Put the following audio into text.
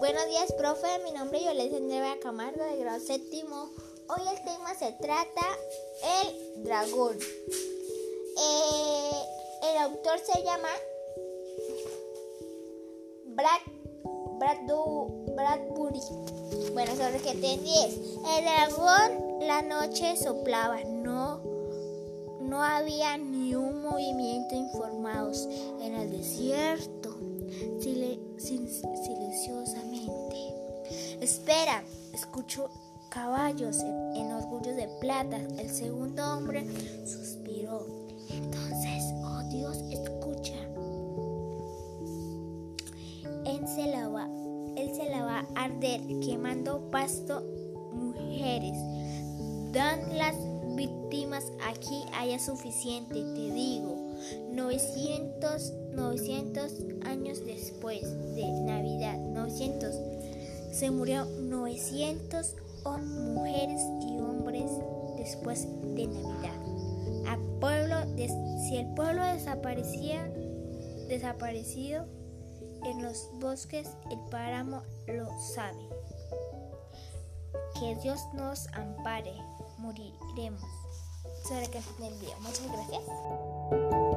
Buenos días, profe. Mi nombre es Yolanda Andrea Camargo de grado séptimo. Hoy el tema se trata el dragón. Eh, el autor se llama Brad, Bradbury. Bueno, sobre que te 10. El dragón la noche soplaba. No, no había ni un movimiento informados en el desierto silenciosamente. Espera, escucho caballos en, orgullo de plata. El segundo hombre suspiró. Entonces, oh Dios, escucha. Él se la va, él se la va a arder quemando pasto mujeres. Dan las víctimas aquí haya suficiente, te digo. 900, 900 años después de Navidad, 900, se murió 900 mujeres y hombres después de Navidad. A pueblo si el pueblo desaparecía, desaparecido en los bosques, el páramo lo sabe. Que Dios nos ampare, moriremos. Sobre el video. Muchas gracias.